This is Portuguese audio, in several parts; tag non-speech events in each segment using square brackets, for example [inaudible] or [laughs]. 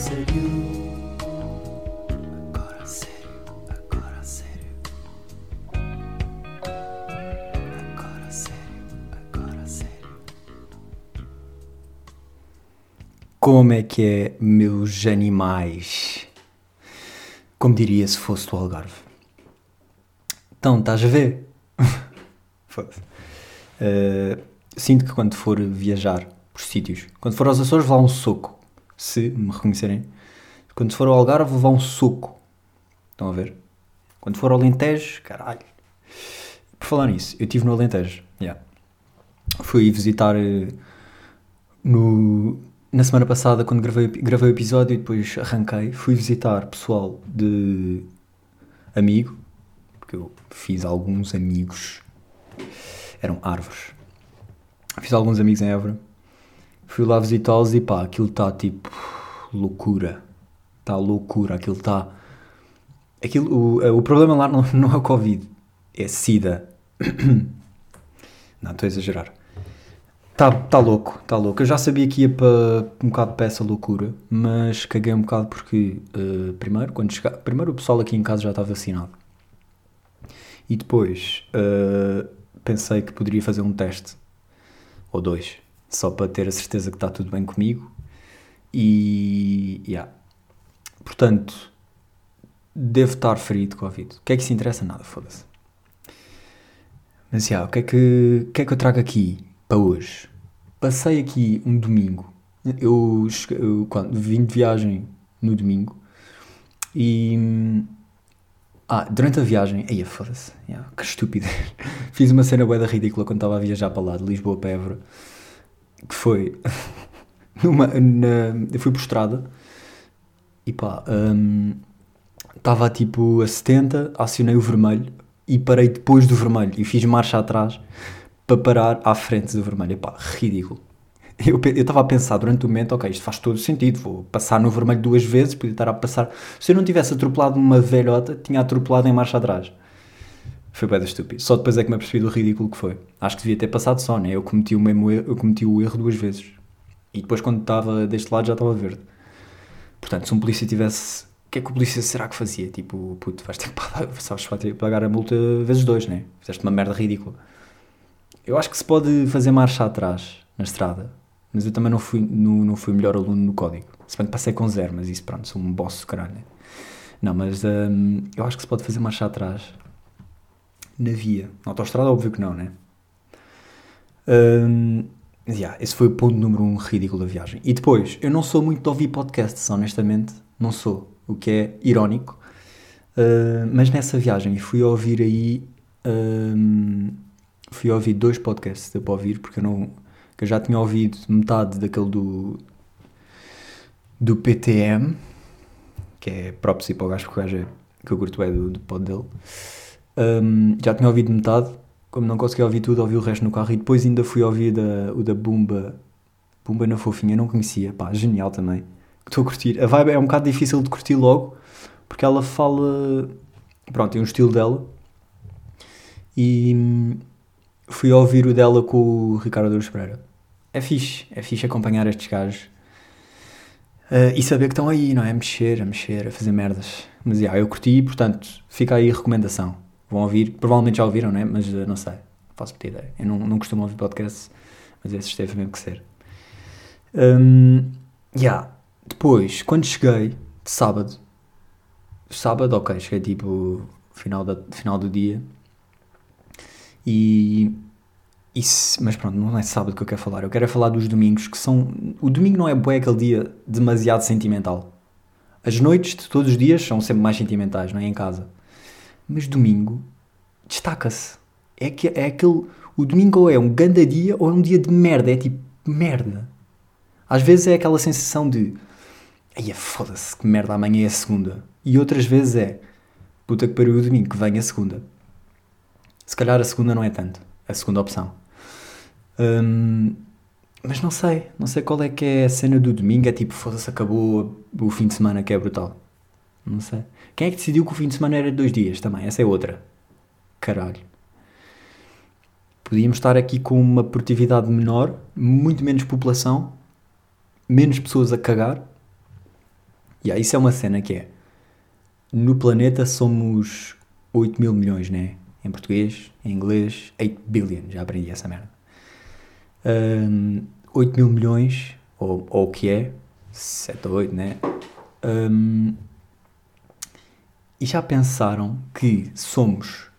sério. Agora sério, agora sério. Agora sério, agora sério. Como é que é, meus animais? Como diria se fosse do Algarve. Então, estás a ver? [laughs] Uh, sinto que quando for viajar por sítios, quando for aos Açores, vou lá um soco. Se me reconhecerem. Quando for ao Algarve, lá um soco. Estão a ver? Quando for ao Alentejo, caralho. Por falar nisso, eu estive no Alentejo. Yeah. Fui visitar uh, no, na semana passada, quando gravei, gravei o episódio e depois arranquei. Fui visitar pessoal de amigo, porque eu fiz alguns amigos. Eram árvores. Fiz alguns amigos em Évora. Fui lá visitá-los e pá, aquilo está tipo loucura. Está loucura, aquilo está. Aquilo, o, o problema lá [laughs] não, não é o Covid, é SIDA. [coughs] não, estou a exagerar. Está tá louco, está louco. Eu já sabia que ia para um bocado para essa loucura, mas caguei um bocado porque, uh, primeiro, quando chegar, primeiro o pessoal aqui em casa já está vacinado. E depois uh, pensei que poderia fazer um teste, ou dois, só para ter a certeza que está tudo bem comigo. E. Yeah. Portanto, devo estar ferido de Covid. O que é que se interessa? Nada, foda-se. Mas yeah, o que, é que, o que é que eu trago aqui para hoje? Passei aqui um domingo. Eu, eu quando, vim de viagem no domingo e. Ah, durante a viagem. Aí, foda-se. Yeah, que estúpido. [laughs] Fiz uma cena boeda ridícula quando estava a viajar para lá, de Lisboa para Évora. Que foi. [laughs] numa, na, eu fui por estrada e pá. Estava um, tipo a 70, acionei o vermelho e parei depois do vermelho e fiz marcha atrás para parar à frente do vermelho. Epá, ridículo. Eu estava a pensar durante o momento, ok, isto faz todo sentido, vou passar no vermelho duas vezes, podia estar a passar. Se eu não tivesse atropelado uma velhota, tinha atropelado em marcha atrás. Foi bem estúpido. Só depois é que me apercebi do ridículo que foi. Acho que devia ter passado só, né? Eu cometi o mesmo erro, eu cometi o erro duas vezes. E depois quando estava deste lado já estava verde. Portanto, se um polícia tivesse. O que é que o polícia será que fazia? Tipo, puto, vais ter que pagar, [laughs] vais ter que pagar a multa vezes dois, né? Fizeste uma merda ridícula. Eu acho que se pode fazer marcha atrás na estrada, mas eu também não fui, no, não fui o melhor aluno no código. Se bem que passei com zero, mas isso, pronto, sou um boss caralho. Né? Não, mas hum, eu acho que se pode fazer marcha atrás na via. Na autostrada, óbvio que não, né? Hum, yeah, esse foi o ponto número um ridículo da viagem. E depois, eu não sou muito de ouvir podcasts, honestamente, não sou, o que é irónico. Uh, mas nessa viagem fui ouvir aí. Um, fui ouvir dois podcasts, deu para ouvir, porque eu não. eu já tinha ouvido metade daquele do. do PTM, que é próprio para o gajo, porque o gajo é, que eu curto é do, do pod dele. Um, já tinha ouvido metade, como não consegui ouvir tudo, ouvi o resto no carro e depois ainda fui ouvir da, o da Bumba, Bumba na Fofinha, não conhecia, pá, genial também. Estou a curtir. A vibe é um bocado difícil de curtir logo, porque ela fala. Pronto, tem um estilo dela. E hum, fui ouvir o dela com o Ricardo Douros Pereira. É fixe, é fixe acompanhar estes gajos. Uh, e saber que estão aí, não é? A mexer, a mexer, a fazer merdas. Mas, yeah, eu curti, portanto, fica aí a recomendação. Vão ouvir, provavelmente já ouviram, não é? Mas uh, não sei, faço muita ideia. Eu não, não costumo ouvir podcasts, mas esse teve mesmo que ser. Um, yeah. Depois, quando cheguei, sábado, sábado, ok, cheguei tipo final, da, final do dia, e isso, mas pronto, não é sábado que eu quero falar. Eu quero é falar dos domingos, que são. O domingo não é bué aquele dia demasiado sentimental. As noites de todos os dias são sempre mais sentimentais, não é? Em casa. Mas domingo destaca-se. É, que, é aquele. O domingo ou é um ganda dia ou é um dia de merda. É tipo merda. Às vezes é aquela sensação de. Ai, foda-se, que merda, amanhã é a segunda. E outras vezes é. Puta que pariu o domingo, que vem a segunda. Se calhar a segunda não é tanto. A segunda opção. Um, mas não sei, não sei qual é que é a cena do domingo. É tipo, foda-se, acabou o fim de semana que é brutal. Não sei. Quem é que decidiu que o fim de semana era de dois dias também? Essa é outra. Caralho. Podíamos estar aqui com uma produtividade menor, muito menos população, menos pessoas a cagar E aí isso é uma cena que é. No planeta somos 8 mil milhões, né? Em português, em inglês, 8 billion. Já aprendi essa merda. Um, 8 mil milhões, ou, ou o que é, 7 ou 8, né? Um, e já pensaram que somos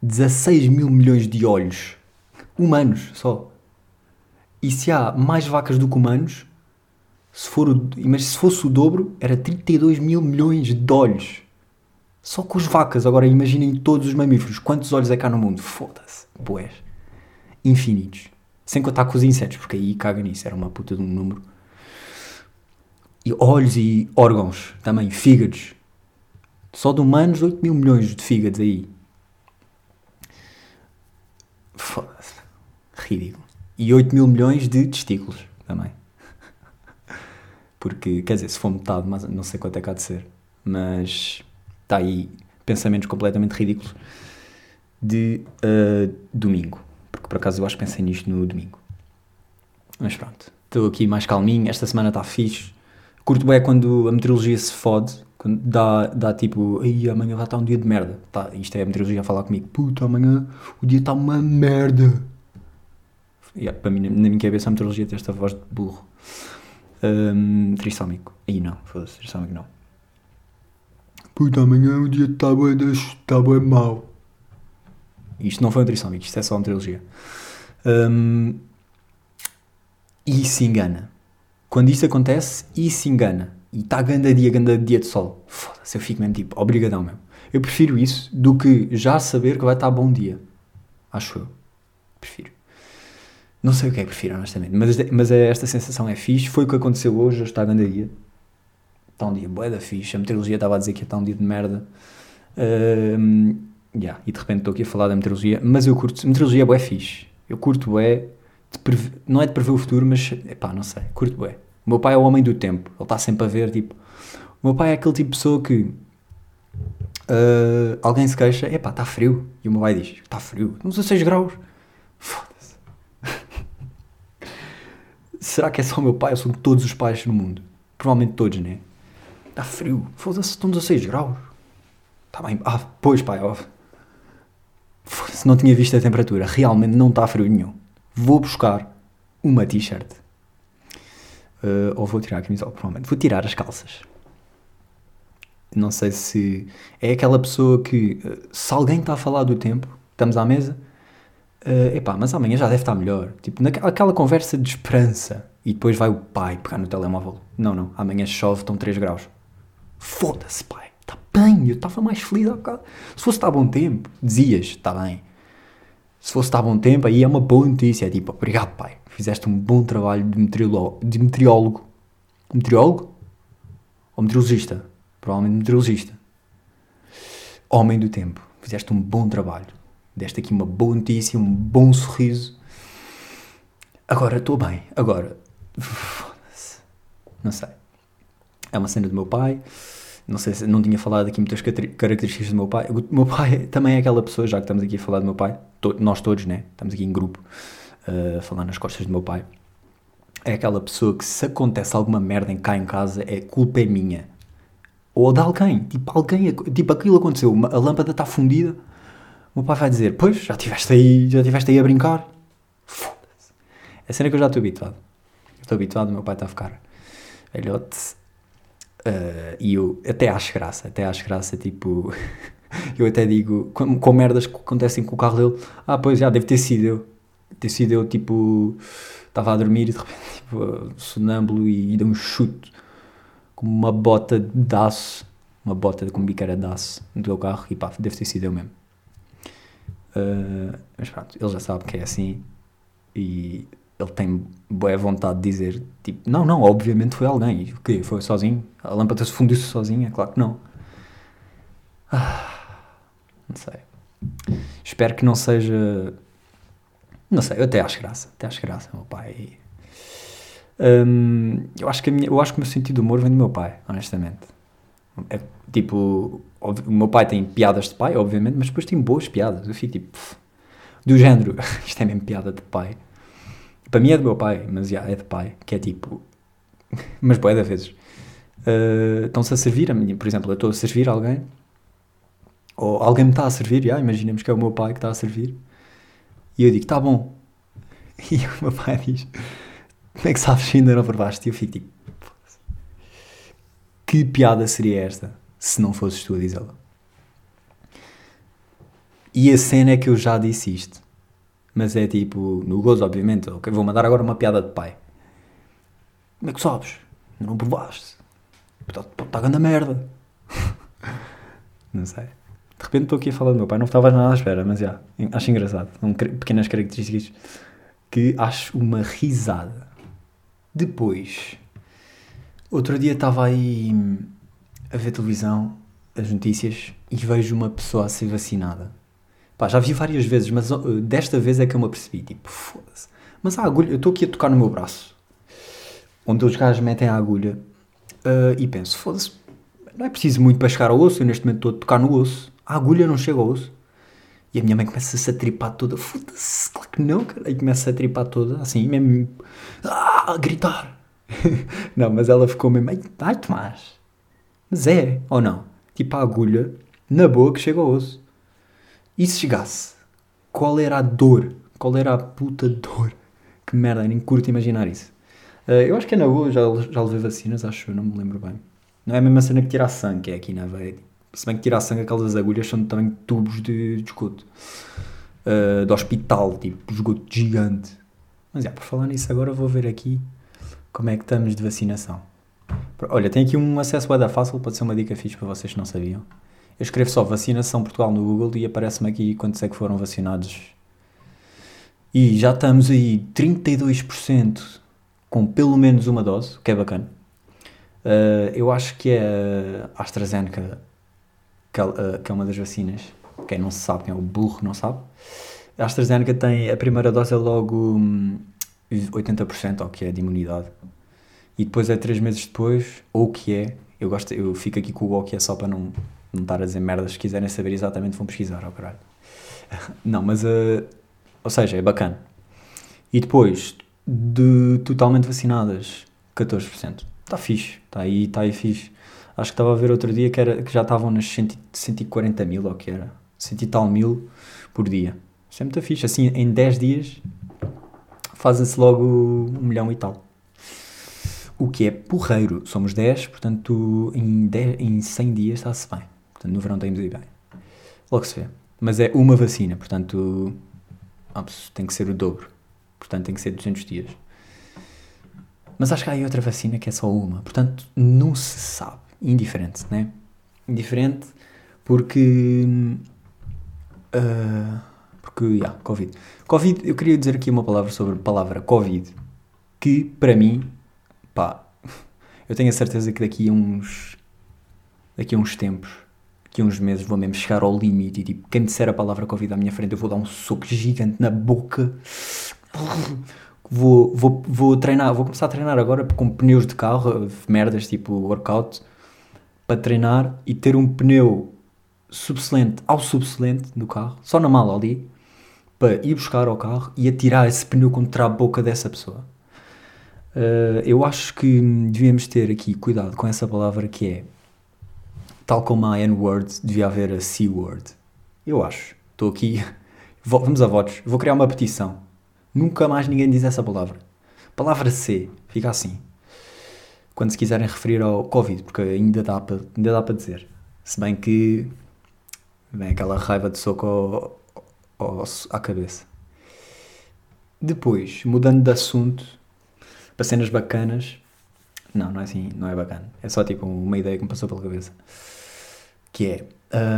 16 mil milhões de olhos humanos só? E se há mais vacas do que humanos, se, for o, mas se fosse o dobro, era 32 mil milhões de olhos. Só com as vacas. Agora imaginem todos os mamíferos. Quantos olhos é que há no mundo? Foda-se. Boés. Infinitos. Sem contar com os insetos, porque aí caga nisso. Era uma puta de um número. E olhos e órgãos também. Fígados. Só de humanos, 8 mil milhões de fígados aí. Foda-se. Ridículo. E 8 mil milhões de testículos também. [laughs] Porque, quer dizer, se for metade, mas não sei quanto é que há de ser. Mas está aí pensamentos completamente ridículos de uh, domingo. Porque por acaso eu acho que pensei nisto no domingo. Mas pronto, estou aqui mais calminho. Esta semana está fixe. Curto bem quando a meteorologia se fode. Quando dá, dá tipo, aí amanhã vai estar um dia de merda. Tá, isto é a meteorologia a falar comigo. Puta, amanhã o dia está uma merda. Yeah, para mim, na minha cabeça, a meteorologia tem esta voz de burro. Um, trissómico. Aí não, foda-se, trissómico não. Puta, amanhã o dia está bem, está bem mau. Isto não foi um trissómico, isto é só uma meteorologia. Um, e se engana. Quando isto acontece, e se engana. E está ganda dia, ganda dia de sol. Foda-se, eu fico mesmo tipo, obrigadão mesmo. Eu prefiro isso do que já saber que vai estar bom dia. Acho eu. Prefiro. Não sei o que é que prefiro, honestamente. Mas, mas é, esta sensação é fixe. Foi o que aconteceu hoje. Hoje está grande dia. Está um dia bué da fixe. A meteorologia estava a dizer que estar um dia de merda. Um, yeah, e de repente estou aqui a falar da meteorologia. Mas eu curto. Meteorologia é bué fixe. Eu curto bué. Não é de prever o futuro, mas. Epá, não sei. Curto bué. O meu pai é o homem do tempo. Ele está sempre a ver, tipo... O meu pai é aquele tipo de pessoa que... Uh, alguém se queixa, epá, está frio. E o meu pai diz, está frio, estamos a 6 graus. Foda-se. [laughs] Será que é só o meu pai ou são todos os pais no mundo? Provavelmente todos, né? Está frio. Foda-se, estão 16 graus. Está bem. Ah, pois pai, ó. Se não tinha visto a temperatura. Realmente não está frio nenhum. Vou buscar uma t-shirt Uh, ou vou tirar a camisola, provavelmente. Vou tirar as calças. Não sei se. É aquela pessoa que. Uh, se alguém está a falar do tempo, estamos à mesa. Uh, epá, mas amanhã já deve estar melhor. Tipo, naquela conversa de esperança. E depois vai o pai pegar no telemóvel. Não, não. Amanhã chove, estão 3 graus. Foda-se, pai. Está bem. Eu estava mais feliz há bocado. Se fosse estar bom tempo, dizias, está bem. Se fosse estar bom tempo, aí é uma boa notícia. É tipo, obrigado, pai fizeste um bom trabalho de. De meteorólogo. Meteorólogo? Ou meteorologista? Provavelmente meteorologista. Homem do tempo. Fizeste um bom trabalho. Deste aqui uma boa notícia, um bom sorriso. Agora estou bem. Agora. Não sei. É uma cena do meu pai. Não sei se não tinha falado aqui muitas características do meu pai. O meu pai [laughs] também é aquela pessoa, já que estamos aqui a falar do meu pai, to nós todos, né? Estamos aqui em grupo uh, falar nas costas do meu pai, é aquela pessoa que se acontece alguma merda em cá em casa, é culpa é minha. Ou de alguém. Tipo, alguém, tipo aquilo aconteceu, a lâmpada está fundida, o meu pai vai dizer, pois, já estiveste aí, já estiveste aí a brincar. Foda-se. É cena que eu já estou habituado. Estou habituado, o meu pai está a ficar velhote. Uh, e eu até acho graça, até acho graça, tipo, [laughs] eu até digo, com, com merdas que acontecem com o carro dele, ah, pois já, deve ter sido eu ter sido eu, tipo, estava a dormir e de repente, [laughs] tipo, sonâmbulo e, e dei um chute com uma bota de aço, uma bota com biqueira de aço no teu carro e pá, deve ter sido eu mesmo. Uh, mas pronto, ele já sabe que é assim e ele tem boa vontade de dizer, tipo, não, não, obviamente foi alguém. O quê? Foi sozinho? A lâmpada se fundiu-se sozinha? Claro que não. Ah, não sei. Espero que não seja não sei, eu até acho graça. Até acho graça, meu pai. Um, eu, acho que minha, eu acho que o meu sentido de humor vem do meu pai, honestamente. É, tipo, o meu pai tem piadas de pai, obviamente, mas depois tem boas piadas. Eu fico tipo, pff, do género, [laughs] isto é mesmo piada de pai. Para mim é do meu pai, mas já, é de pai, que é tipo, [laughs] mas boé vezes. Uh, Estão-se a servir a mim, por exemplo, eu estou a servir alguém, ou alguém me está a servir, já, imaginemos que é o meu pai que está a servir, e eu digo, tá bom. [laughs] E o meu pai diz, como é que sabes que ainda não provaste? E eu fico tipo, que piada seria esta se não fosses tu a dizê-la? E a cena é que eu já disse isto. Mas é tipo, no gozo, obviamente. Ok, vou mandar agora uma piada de pai. Como é que sabes? Não provaste. Está tá grande merda. [laughs] não sei. De repente estou aqui a falar do meu pai. Não estava nada à espera, mas já. Acho engraçado. São pequenas características que acho uma risada. Depois, outro dia estava aí a ver televisão, as notícias, e vejo uma pessoa a ser vacinada. Pá, já vi várias vezes, mas desta vez é que eu me apercebi. Tipo, foda-se. Mas a agulha, eu estou aqui a tocar no meu braço, onde os gajos metem a agulha, uh, e penso, foda-se, não é preciso muito para chegar ao osso, eu neste momento estou a tocar no osso. A agulha não chega ao osso. E a minha mãe começa-se a tripar toda, foda-se, claro que não, cara. E começa a tripar toda, assim, mesmo, ah, a gritar. [laughs] não, mas ela ficou mesmo, ai Tomás, mas é, ou não? Tipo a agulha na que chega ao osso. E se chegasse? Qual era a dor? Qual era a puta dor? Que merda, nem curto imaginar isso. Uh, eu acho que é na boa, já, já levei vacinas, acho, não me lembro bem. Não é a mesma cena que tirar sangue, que é aqui na veia. Se bem que tirar sangue, aquelas agulhas são também tubos de, de esgoto. Uh, de hospital, tipo, esgoto gigante. Mas, é, por falar nisso, agora vou ver aqui como é que estamos de vacinação. Olha, tem aqui um acesso da fácil, pode ser uma dica fixe para vocês que não sabiam. Eu escrevo só vacinação Portugal no Google e aparece-me aqui quantos é que foram vacinados. E já estamos aí 32% com pelo menos uma dose, que é bacana. Uh, eu acho que é a AstraZeneca, que é, uh, que é uma das vacinas. Quem não sabe, quem é o burro não sabe. A AstraZeneca tem, a primeira dose é logo 80%, ou que é de imunidade. E depois é 3 meses depois, ou o que é, eu, gosto, eu fico aqui com o o que é só para não, não estar a dizer merdas, se quiserem saber exatamente vão pesquisar, ó oh, caralho. [laughs] Não, mas, uh, ou seja, é bacana. E depois, de totalmente vacinadas, 14%. Está fixe, está aí, está aí fixe. Acho que estava a ver outro dia que, era, que já estavam nas 140 mil, ou que era, 100 e tal mil por dia. Isso é muito fixe. Assim, em 10 dias, fazem-se logo um milhão e tal. O que é porreiro. Somos 10, portanto, em, 10, em 100 dias está-se bem. Portanto, no verão temos de ir bem. Logo se vê. Mas é uma vacina, portanto, tem que ser o dobro. Portanto, tem que ser 200 dias. Mas acho que há aí outra vacina que é só uma. Portanto, não se sabe. Indiferente, né? Indiferente porque. Uh, porque, yeah, Covid. Covid, eu queria dizer aqui uma palavra sobre a palavra Covid. Que, para mim, pá, [laughs] eu tenho a certeza que daqui a uns. daqui a uns tempos daqui a uns meses vou mesmo chegar ao limite e tipo, quem disser a palavra Covid à minha frente eu vou dar um soco gigante na boca. Vou, vou, vou treinar, vou começar a treinar agora com pneus de carro, merdas tipo workout, para treinar e ter um pneu subselente ao subselente do carro, só na mala ali, para ir buscar ao carro e atirar esse pneu contra a boca dessa pessoa. Uh, eu acho que devíamos ter aqui cuidado com essa palavra que é tal como a N-word, devia haver a C-word. Eu acho. Estou aqui. [laughs] Vamos a votos. Vou criar uma petição. Nunca mais ninguém diz essa palavra. Palavra C. Fica assim. Quando se quiserem referir ao Covid, porque ainda dá para, ainda dá para dizer. Se bem que vem aquela raiva de soco ao, ao, à cabeça. Depois, mudando de assunto, para cenas bacanas. Não, não é assim, não é bacana. É só tipo uma ideia que me passou pela cabeça que é,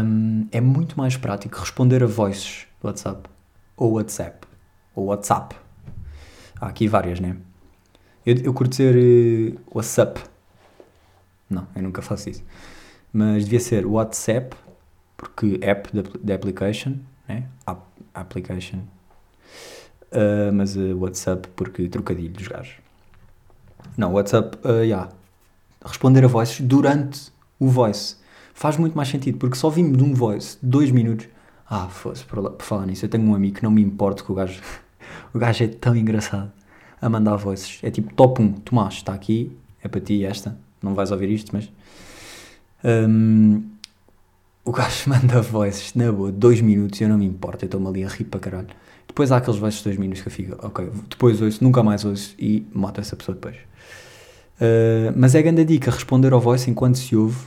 um, é muito mais prático responder a voices do WhatsApp, ou WhatsApp, ou WhatsApp. Há aqui várias, né? Eu, eu curto dizer uh, WhatsApp. Não, eu nunca faço isso. Mas devia ser WhatsApp, porque app de, application, né? App, application. Uh, mas uh, WhatsApp porque trocadilho dos gajos. Não, WhatsApp, uh, yeah. Responder a voices durante o voice faz muito mais sentido, porque só vimos de um voice dois minutos. Ah, fosse, por, por falar nisso, eu tenho um amigo que não me importa que o gajo, [laughs] o gajo é tão engraçado a mandar voices. É tipo top 1, Tomás, está aqui, é para ti esta, não vais ouvir isto, mas. Um, o gajo [laughs] manda voices, na boa, dois minutos, eu não me importo, eu estou-me ali a rir para caralho. Depois há aqueles voices de dois minutos que eu fico, ok, depois ouço, nunca mais ouço e mato essa pessoa depois. Uh, mas é grande dica responder ao voice enquanto se ouve,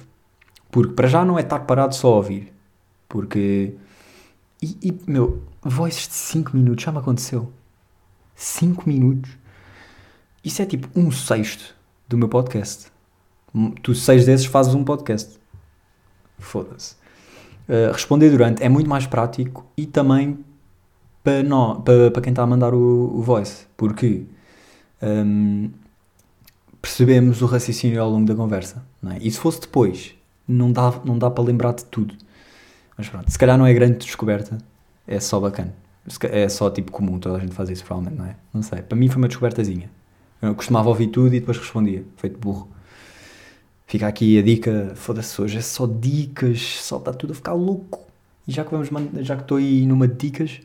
porque para já não é estar parado só a ouvir. Porque. E, e meu, voices de 5 minutos já me aconteceu. 5 minutos. Isso é tipo um sexto do meu podcast. Tu, seis desses, fazes um podcast. Foda-se. Uh, responder durante é muito mais prático e também para, não, para, quem está a mandar o, o voice. Porque um, percebemos o raciocínio ao longo da conversa. É? E se fosse depois, não dá, não dá para lembrar de tudo. Mas pronto, se calhar não é grande descoberta, é só bacana. É só tipo comum, toda a gente faz isso provavelmente, não é? Não sei. Para mim foi uma descobertazinha. Eu costumava ouvir tudo e depois respondia, feito burro. Fica aqui a dica, foda-se hoje, é só dicas, só está tudo a ficar louco. E já que vamos já que estou aí numa de dicas,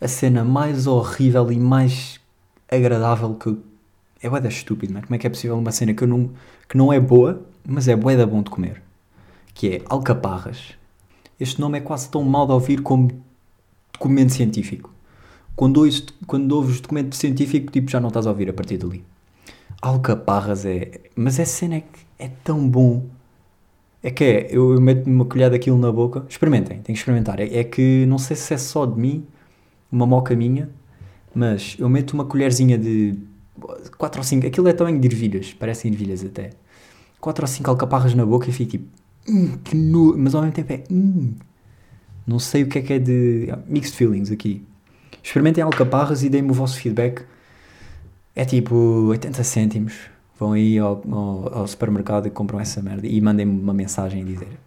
a cena mais horrível e mais agradável que é bué estúpido, não é? Como é que é possível uma cena que, eu não, que não é boa, mas é bué da bom de comer? Que é alcaparras. Este nome é quase tão mal de ouvir como documento científico. Quando ouves, quando ouves documento científico, tipo, já não estás a ouvir a partir dali. Alcaparras é. Mas essa cena é, que é tão bom. É que é, eu, eu meto uma colher daquilo na boca. Experimentem, tem que experimentar. É, é, que não sei se é só de mim, uma moca minha, mas eu meto uma colherzinha de 4 ou 5. Aquilo é tamanho de ervilhas, parecem ervilhas até. 4 ou 5 alcaparras na boca e fico tipo. Hum, que no... Mas ao mesmo tempo é. Hum, não sei o que é que é de. Mixed feelings aqui. Experimentem alcaparras e deem-me o vosso feedback. É tipo 80 cêntimos. Vão aí ao, ao, ao supermercado e compram essa merda e mandem-me uma mensagem a dizer.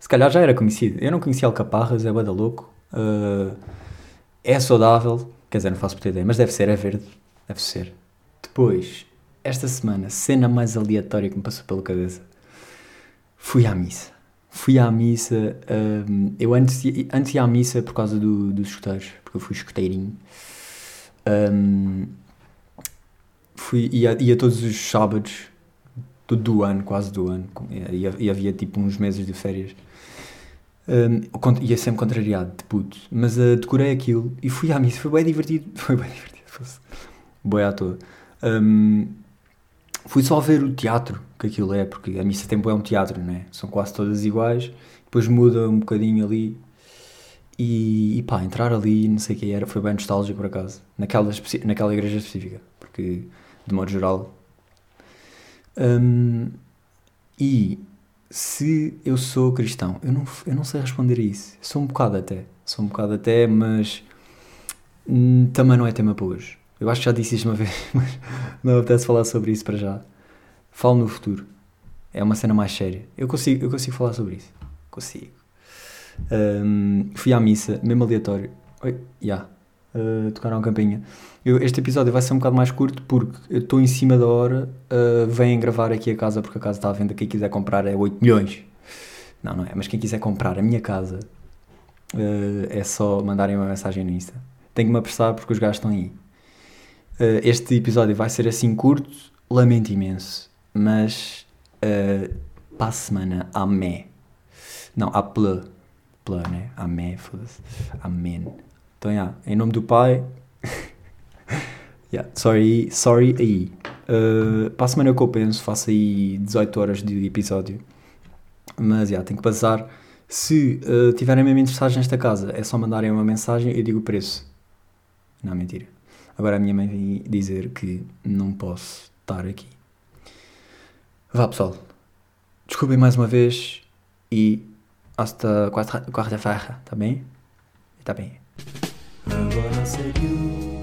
Se calhar já era conhecido. Eu não conhecia alcaparras, é bada louco. Uh, é saudável, quer dizer, não faço puta ideia, mas deve ser, é verde. Deve ser. Depois, esta semana, cena mais aleatória que me passou pela cabeça. Fui à missa fui à missa. Um, eu antes, antes ia à missa por causa do, dos escuteiros, porque eu fui escuteirinho. Um, fui, ia, ia todos os sábados do, do ano, quase do ano, e, havia tipo uns meses de férias. Um, ia sempre contrariado de puto, mas uh, decorei aquilo e fui à missa. Foi bem divertido. [laughs] Foi bem divertido. Fosse. Boa à toa. Um, fui só ver o teatro que aquilo é, porque a missa tempo é um teatro, né? São quase todas iguais, depois muda um bocadinho ali. E, e pá, entrar ali, não sei o que era, foi bem nostálgico por acaso, naquela, naquela igreja específica, porque de modo geral. Um, e se eu sou cristão, eu não, eu não sei responder a isso. Sou um bocado até, sou um bocado até, mas hum, também não é tema para hoje. Eu acho que já disse isto uma [laughs] vez, mas não apetece falar sobre isso para já. Falo no futuro. É uma cena mais séria. Eu consigo, eu consigo falar sobre isso. Consigo. Um, fui à missa, mesmo aleatório. Oi, já. Yeah. Uh, tocaram a campainha. Eu, este episódio vai ser um bocado mais curto porque eu estou em cima da hora. Uh, vêm gravar aqui a casa porque a casa está à venda. Quem quiser comprar é 8 milhões. Não, não é. Mas quem quiser comprar a minha casa uh, é só mandarem uma mensagem no Insta. Tenho que me apressar porque os gajos estão aí. Uh, este episódio vai ser assim curto, lamento imenso, mas uh, para a semana, amém. Não, a ple, ple, né? Amém, foda-se. Amém. Então, yeah, em nome do Pai. [laughs] yeah, sorry, sorry aí. Uh, para a semana que eu penso, faço aí 18 horas de episódio. Mas, yeah, tenho que passar. Se uh, tiverem mesmo interessados nesta casa, é só mandarem uma mensagem e eu digo o preço. Não, mentira. Agora a minha mãe vem dizer que não posso estar aqui. Vá pessoal, desculpem mais uma vez e hasta quarta-feira, tá bem? Tá bem. Agora sério.